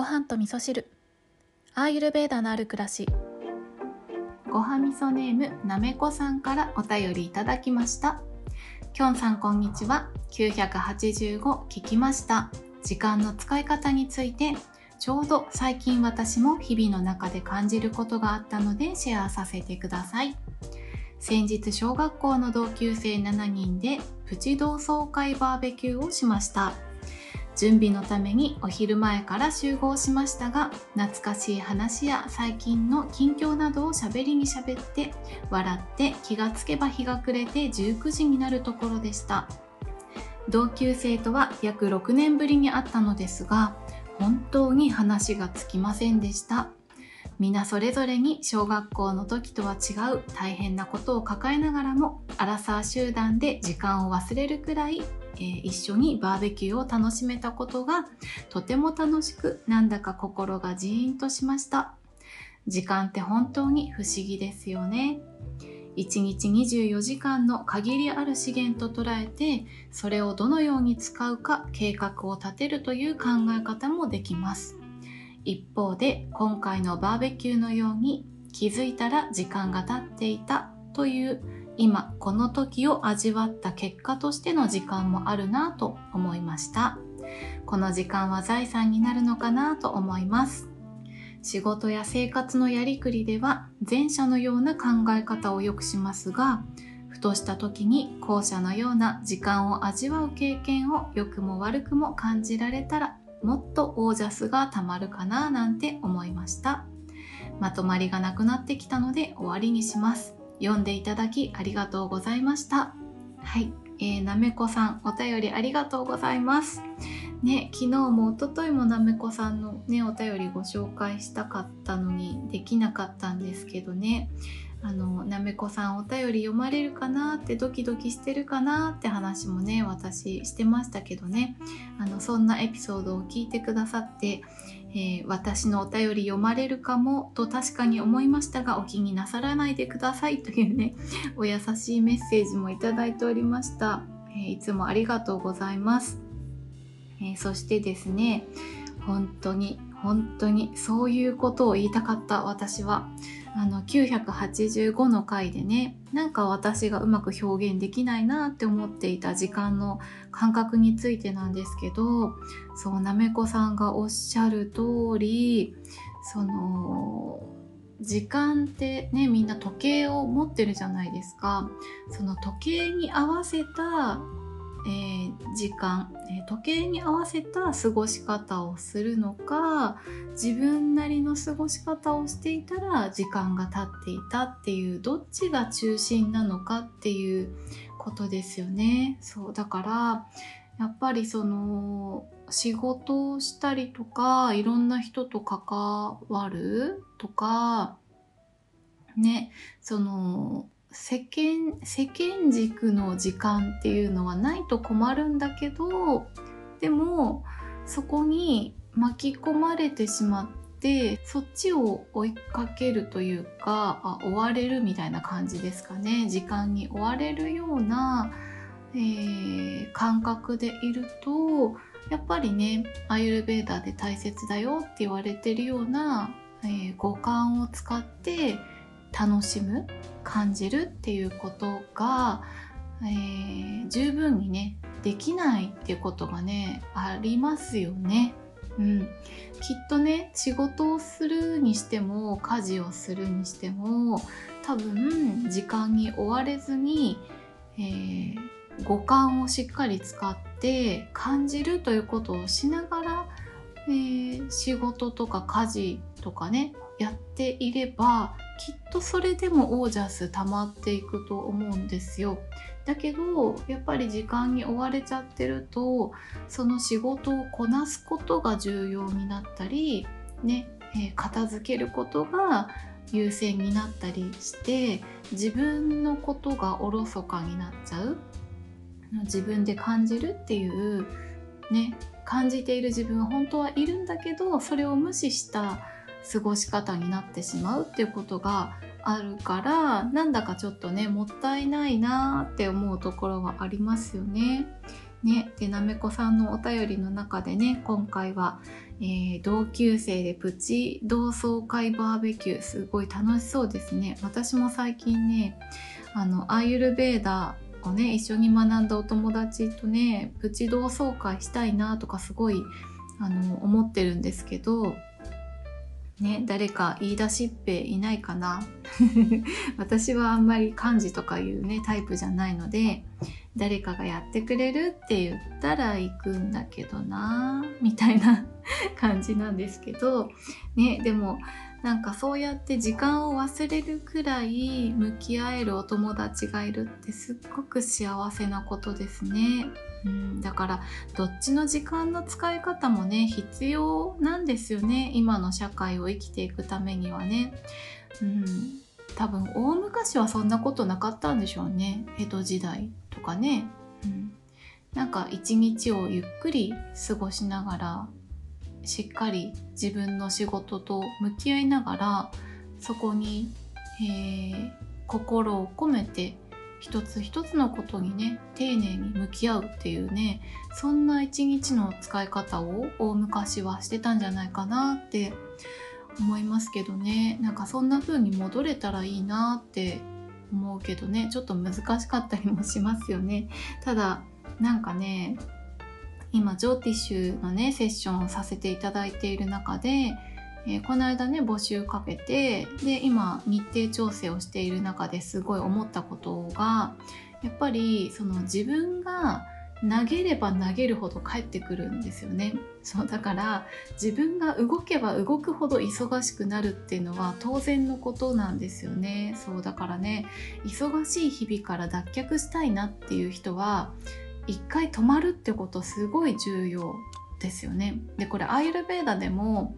ご飯と味噌汁。アーユルベーダのある暮らし。ごはみそネームなめこさんからお便りいただきました。きょんさんこんにちは。985聞きました。時間の使い方についてちょうど最近私も日々の中で感じることがあったのでシェアさせてください。先日小学校の同級生7人でプチ同窓会バーベキューをしました。準備のためにお昼前から集合しましたが懐かしい話や最近の近況などをしゃべりにしゃべって笑って気がつけば日が暮れて19時になるところでした。同級生とは約6年ぶりに会ったのですが本当に話がつきませんでした。皆それぞれに小学校の時とは違う大変なことを抱えながらもアラサー集団で時間を忘れるくらいえー、一緒にバーベキューを楽しめたことがとても楽しくなんだか心がジーンとしました。時間って本当に不思議ですよね。1日24時間の限りある資源と捉えてそれをどのように使うか計画を立てるという考え方もできます。一方で今回のバーベキューのように気づいたら時間が経っていたという今この時を味わった結果としての時間もあるなと思いました。この時間は財産になるのかなと思います。仕事や生活のやりくりでは前者のような考え方をよくしますがふとした時に後者のような時間を味わう経験を良くも悪くも感じられたらもっとオージャスがたまるかななんて思いました。まとまりがなくなってきたので終わりにします。読んでいただきありがとうございました。はい、えー、なめこさんお便りありがとうございます。ね、昨日も一昨日もなめこさんのねお便りご紹介したかったのにできなかったんですけどねあのなめこさんお便り読まれるかなってドキドキしてるかなって話もね私してましたけどねあのそんなエピソードを聞いてくださって、えー、私のお便り読まれるかもと確かに思いましたがお気になさらないでくださいというね お優しいメッセージもいただいておりました、えー、いつもありがとうございます、えー、そしてですね本当に本当にそういうことを言いたかった私は。あの985の回でねなんか私がうまく表現できないなって思っていた時間の感覚についてなんですけどそうなめこさんがおっしゃる通りその時間ってねみんな時計を持ってるじゃないですか。その時計に合わせたえー、時間、えー、時計に合わせた過ごし方をするのか自分なりの過ごし方をしていたら時間が経っていたっていうどっちが中心なのかっていうことですよね。そうだからやっぱりその仕事をしたりとかいろんな人と関わるとかねその世間世間軸の時間っていうのはないと困るんだけどでもそこに巻き込まれてしまってそっちを追いかけるというかあ追われるみたいな感じですかね。時間に追われるような、えー、感覚でいるとやっぱりねアイルベーダーで大切だよって言われてるような、えー、五感を使って楽しむ感じるっていうことが、えー、十分にねできないってことがねありますよね。うん、きっとね仕事をするにしても家事をするにしても多分時間に追われずに、えー、五感をしっかり使って感じるということをしながら、えー、仕事とか家事とかねやっていればきっとそれでもオージャス溜まっていくと思うんですよ。だけどやっぱり時間に追われちゃってるとその仕事をこなすことが重要になったりね、えー、片付けることが優先になったりして自分のことがおろそかになっちゃう自分で感じるっていうね感じている自分は本当はいるんだけどそれを無視した過ごし方になってしまうっていうことがあるからなんだかちょっとねもったいないなって思うところはありますよね。ね、でなめこさんのお便りの中でね今回は、えー、同級生でプチ同窓会バーベキューすごい楽しそうですね私も最近ねあのアーユルベーダーをね一緒に学んだお友達とねプチ同窓会したいなとかすごいあの思ってるんですけどね、誰か言い出しっぺいないかな 私はあんまり漢字とかいうねタイプじゃないので誰かがやってくれるって言ったら行くんだけどなみたいな 感じなんですけどねでもなんかそうやって時間を忘れるくらい向き合えるお友達がいるってすっごく幸せなことですね。うん、だからどっちの時間の使い方もね必要なんですよね今の社会を生きていくためにはね。うん、多分大昔はそんなことなかったんでしょうね江戸時代とかね。うん、なんか一日をゆっくり過ごしながらしっかり自分の仕事と向き合いながらそこに、えー、心を込めて一つ一つのことにね丁寧に向き合うっていうねそんな一日の使い方を大昔はしてたんじゃないかなって思いますけどね。なんかそんな風に戻れたらいいなって思うけどね。ちょっと難しかったりもしますよね。ただなんかね今ジョーティッシュのねセッションをさせていただいている中で、えー、この間ね募集かけてで今日程調整をしている中ですごい思ったことがやっぱりその自分が投げれば投げるほど返ってくるんですよねそうだから自分が動けば動くほど忙しくなるっていうのは当然のことなんですよねそうだからね忙しい日々から脱却したいなっていう人は一回止まるってことすごい重要ですよね。でこれアイルベーダでも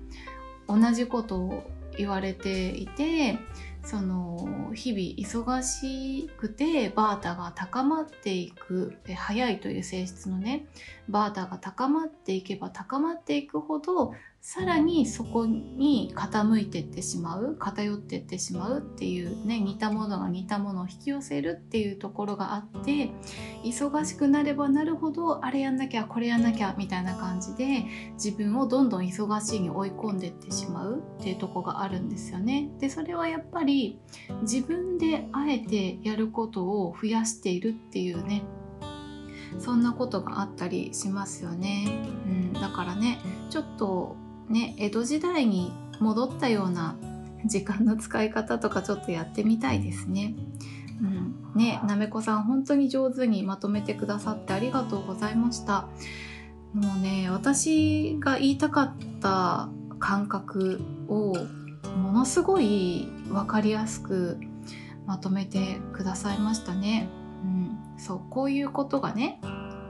同じことを言われていてその日々忙しくてバータが高まっていく早いという性質のねバータが高まっていけば高まっていくほどさらにそこに傾いてってしまう偏ってってしまうっていうね似たものが似たものを引き寄せるっていうところがあって忙しくなればなるほどあれやんなきゃこれやんなきゃみたいな感じで自分をどんどん忙しいに追い込んでってしまうっていうとこがあるんですよね。でそれはやっぱり自分であえてやることを増やしているっていうねそんなことがあったりしますよね。うん、だからねちょっとね江戸時代に戻ったような時間の使い方とかちょっとやってみたいですね。うん、ねなめこさん本当に上手にまとめてくださってありがとうございました。もうね私が言いたかった感覚をものすごい分かりやすくまとめてくださいましたね。うん、そうこういうことがね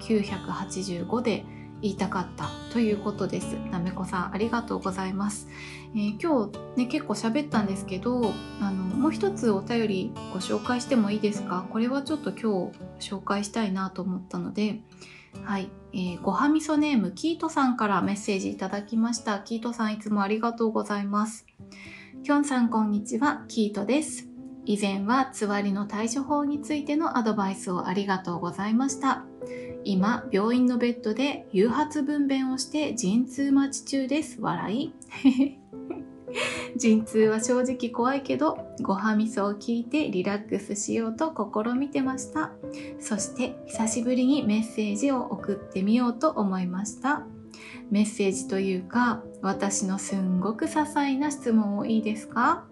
985で言いたかったということです。なめこさんありがとうございます。えー、今日ね結構喋ったんですけどあのもう一つお便りご紹介してもいいですか？これはちょっと今日紹介したいなと思ったのではい、えー、ごはみそネームキートさんからメッセージいただきました。キートさんいつもありがとうございます。きょんさんこんにちは、キートです。以前はつわりの対処法についてのアドバイスをありがとうございました。今、病院のベッドで誘発分娩をして陣痛待ち中です。笑い。陣痛は正直怖いけど、ごはみそを聞いてリラックスしようと試みてました。そして久しぶりにメッセージを送ってみようと思いました。メッセージというか、私のすんごく些細な質問をいいですか？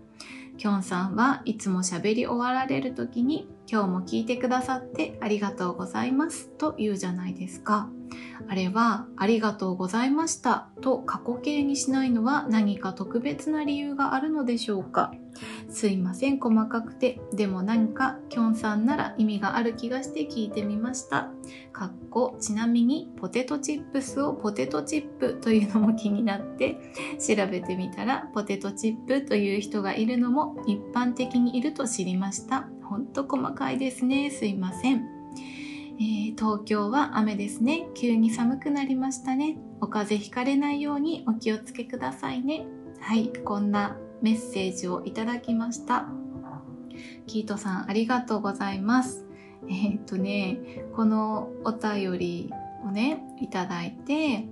きょんさんはいつも喋り終わられる時に今日も聞いてくださってありがとうございますと言うじゃないですか。あれはありがとうございましたと過去形にしないのは何か特別な理由があるのでしょうか。すいません細かくて。でも何かきょんさんなら意味がある気がして聞いてみました。かっこちなみにポテトチップスをポテトチップというのも気になって調べてみたらポテトチップという人がいるのも一般的にいると知りました。ほんと細かいですね。すいません。えー、東京は雨ですね。急に寒くなりましたね。お風邪ひかれないようにお気をつけくださいね。はい、こんなメッセージをいただきました。キートさん、ありがとうございます。えー、っとね、このお便りをねいただいて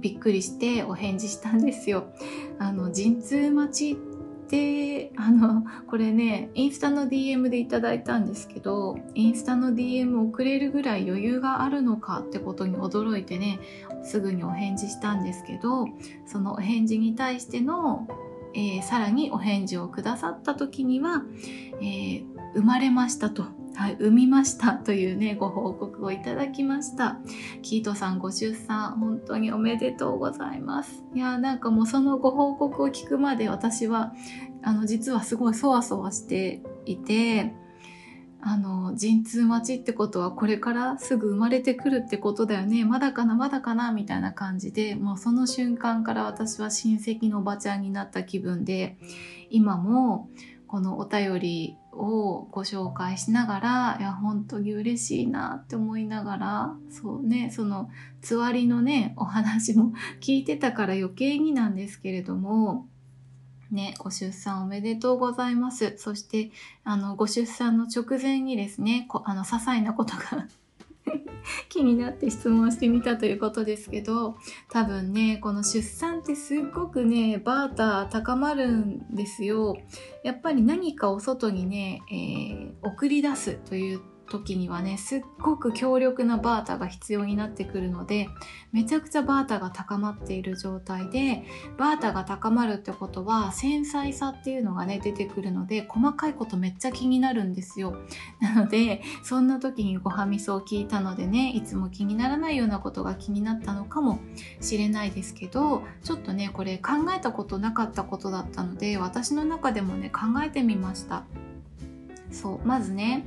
びっくりしてお返事したんですよ。あの陣痛待ちってあのこれねインスタの DM でいただいたんですけどインスタの DM 送れるぐらい余裕があるのかってことに驚いてねすぐにお返事したんですけどそのお返事に対しての、えー、さらにお返事をくださった時には、えー、生まれましたとはい、産みましたというね、ご報告をいただきました。キートさんご出産、本当におめでとうございます。いや、なんかもうそのご報告を聞くまで私は、あの、実はすごいそわそわしていて、あの、陣痛待ちってことはこれからすぐ生まれてくるってことだよね。まだかな、まだかな、みたいな感じで、もうその瞬間から私は親戚のおばちゃんになった気分で、今もこのお便りをご紹介しながらいや本当に嬉しいなって思いながらそうねそのつわりのねお話も聞いてたから余計になんですけれどもね、ご出産おめでとうございます。そして、あの、ご出産の直前にですね、こあの、些細なことが 気になって質問してみたということですけど多分ねこの出産ってすっごくねバーター高まるんですよやっぱり何かを外にね、えー、送り出すという時にはねすっごく強力なバータが必要になってくるのでめちゃくちゃバータが高まっている状態でバータが高まるってことは繊細さっていうのがね出てくるので細かいことめっちゃ気になるんですよ。なのでそんな時にごはみそを聞いたのでねいつも気にならないようなことが気になったのかもしれないですけどちょっとねこれ考えたことなかったことだったので私の中でもね考えてみました。そうまずね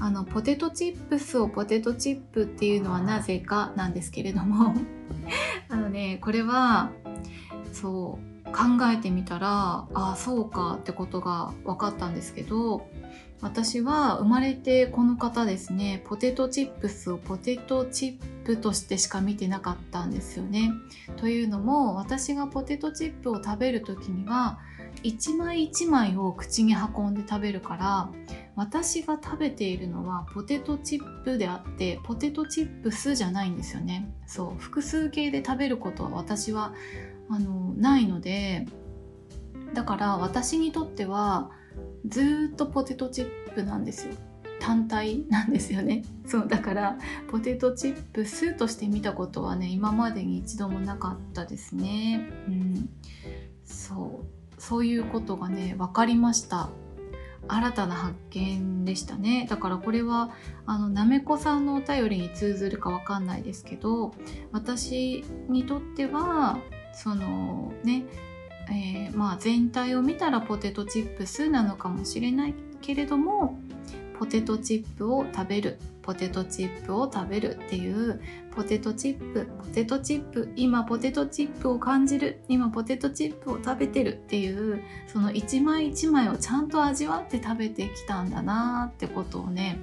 あのポテトチップスをポテトチップっていうのはなぜかなんですけれども あのねこれはそう考えてみたらああそうかってことが分かったんですけど私は生まれてこの方ですねポテトチップスをポテトチップとしてしか見てなかったんですよね。というのも私がポテトチップを食べる時には一枚一枚を口に運んで食べるから私が食べているのはポテトチップであってポテトチップスじゃないんですよね。そう複数形で食べることは私はあのないのでだから私にとってはずっとポテトチップなんですよ。単体なんですよね。そうだからポテトチップスとして見たことはね今までに一度もなかったですね。うん。そう。そういうことがね分かりました。新たな発見でしたね。だからこれはあのなめこさんのお便りに通ずるか分かんないですけど私にとってはそのね、えー、まあ全体を見たらポテトチップスなのかもしれないけれどもポテトチップを食べるポテトチップを食べるっていうポテトチップポテトチップ今ポテトチップを感じる今ポテトチップを食べてるっていうその一枚一枚をちゃんと味わって食べてきたんだなってことをね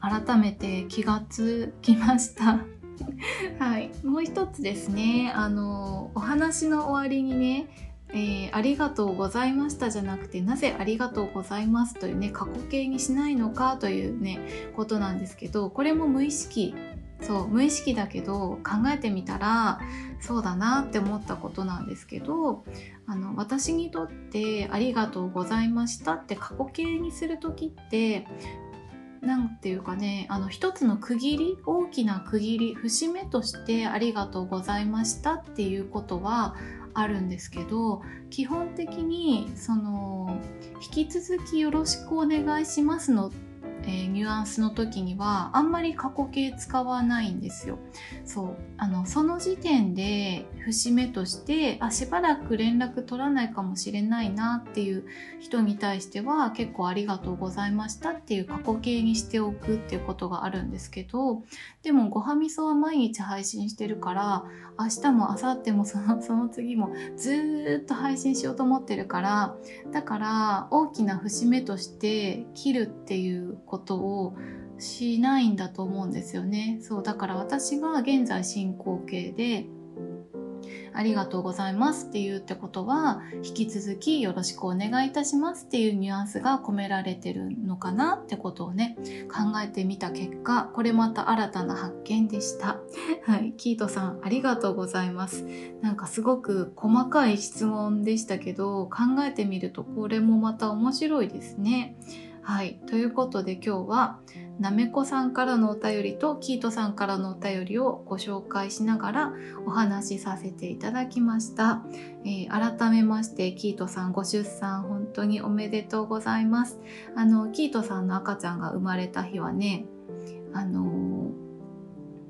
改めて気がつきました。はい、もう一つですね。あのお話の終わりにねえー、ありがとうございましたじゃなくてなぜありがとうございますというね過去形にしないのかというねことなんですけどこれも無意識。そう無意識だけど考えてみたらそうだなって思ったことなんですけどあの私にとって「ありがとうございました」って過去形にする時って何て言うかねあの一つの区切り大きな区切り節目として「ありがとうございました」っていうことはあるんですけど基本的にその引き続きよろしくお願いしますのえー、ニュアンスの時にはあんまり過去形使わないんですよ。そうあのその時点で節目としてあしばらく連絡取らないかもしれないなっていう人に対しては結構ありがとうございましたっていう過去形にしておくっていうことがあるんですけどでもごはみそは毎日配信してるから明日も明後日もそのその次もずっと配信しようと思ってるからだから大きな節目として切るっていうことことをしないんだと思うんですよね。そうだから私が現在進行形でありがとうございますっていうってことは、引き続きよろしくお願いいたしますっていうニュアンスが込められてるのかなってことをね、考えてみた結果、これまた新たな発見でした。はい、キートさんありがとうございます。なんかすごく細かい質問でしたけど、考えてみるとこれもまた面白いですね。はい。ということで今日は、なめこさんからのお便りとキートさんからのお便りをご紹介しながらお話しさせていただきました。えー、改めましてキートさんご出産本当におめでとうございます。あの、キートさんの赤ちゃんが生まれた日はね、あの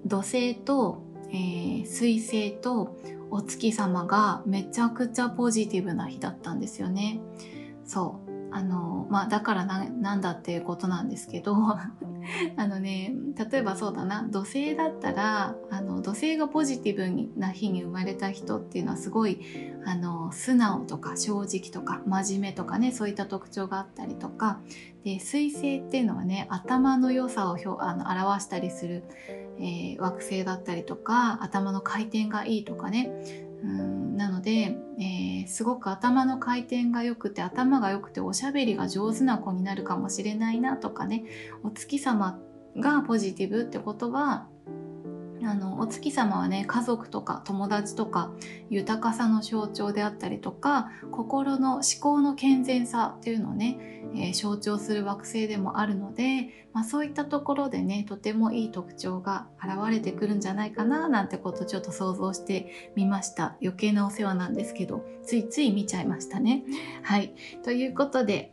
土星と、えー、水星とお月様がめちゃくちゃポジティブな日だったんですよね。そう。あの、まあ、だからな、なんだっていうことなんですけど、あのね、例えばそうだな、土星だったら、あの、土星がポジティブな日に生まれた人っていうのはすごい、あの、素直とか正直とか真面目とかね、そういった特徴があったりとか、で、水星っていうのはね、頭の良さを表あの表したりする、えー、惑星だったりとか、頭の回転がいいとかね、うんなので、えー、すごく頭の回転が良くて頭が良くておしゃべりが上手な子になるかもしれないなとかねお月様がポジティブってことはあのお月様はね家族とか友達とか豊かさの象徴であったりとか心の思考の健全さっていうのをね、えー、象徴する惑星でもあるので、まあ、そういったところでねとてもいい特徴が現れてくるんじゃないかななんてことちょっと想像してみました。余計なお世話なんですけどついつい見ちゃいましたね。はい。ということで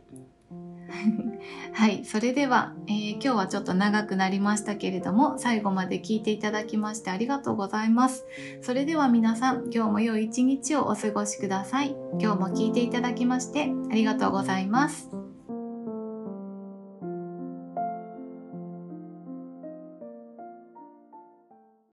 はい、それでは、えー、今日はちょっと長くなりましたけれども、最後まで聞いていただきましてありがとうございます。それでは皆さん、今日も良い一日をお過ごしください。今日も聞いていただきましてありがとうございます。